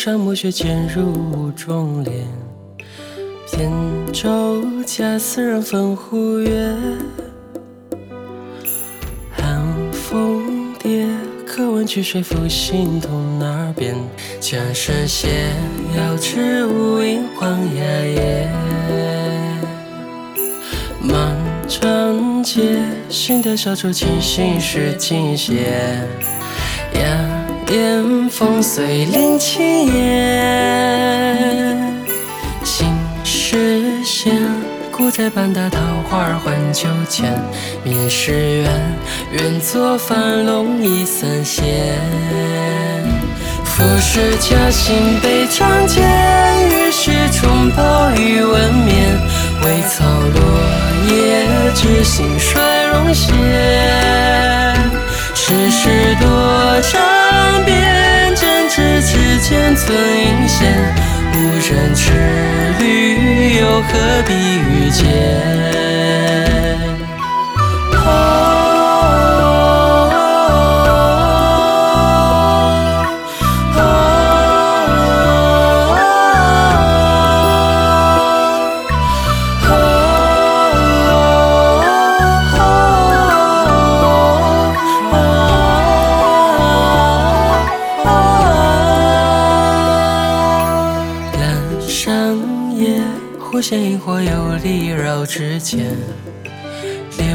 上暮雪渐入雾中帘。扁舟驾似人分湖月，寒风跌，可问曲水复兴东哪边？江山斜，遥知无垠黄芽叶。漫长街，寻得小舟，轻行是尽歇。雅言风碎林青烟，心事闲。古宅半打桃花换酒钱，面是缘，愿作繁龙一三仙。浮世佳兴悲长剑，月是重抛玉纹面，微草落叶，知兴衰容歇。世事多长变，真知之间存隐现，无人之旅，又何必遇见？忽见萤火游离绕指尖，流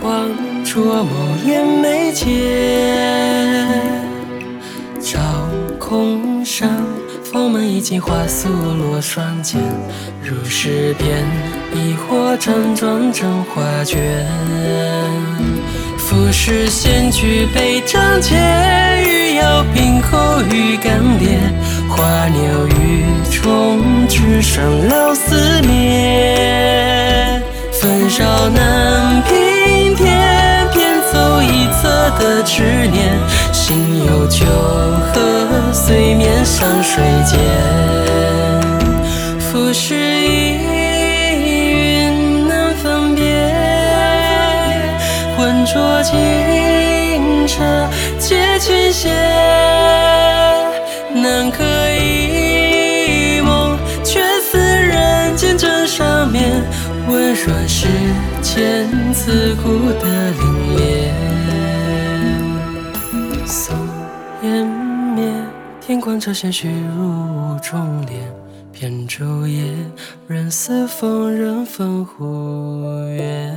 光灼眸掩眉间。照空山，风门已尽，花素落双肩。如诗篇，一火辗转成画卷。浮世闲举杯仗剑，欲摇平口欲干裂。花鸟鱼虫，只剩老思念。纷扰难平添，偏走一侧的执念。心有旧河，随面上水间。浮世疑云难分别，浑浊清澈皆倾斜。南柯一梦，却似人间枕上面。温润世间自古的凛冽。松烟灭，天光乍现，虚入雾中帘。扁舟夜，人似风人分湖月。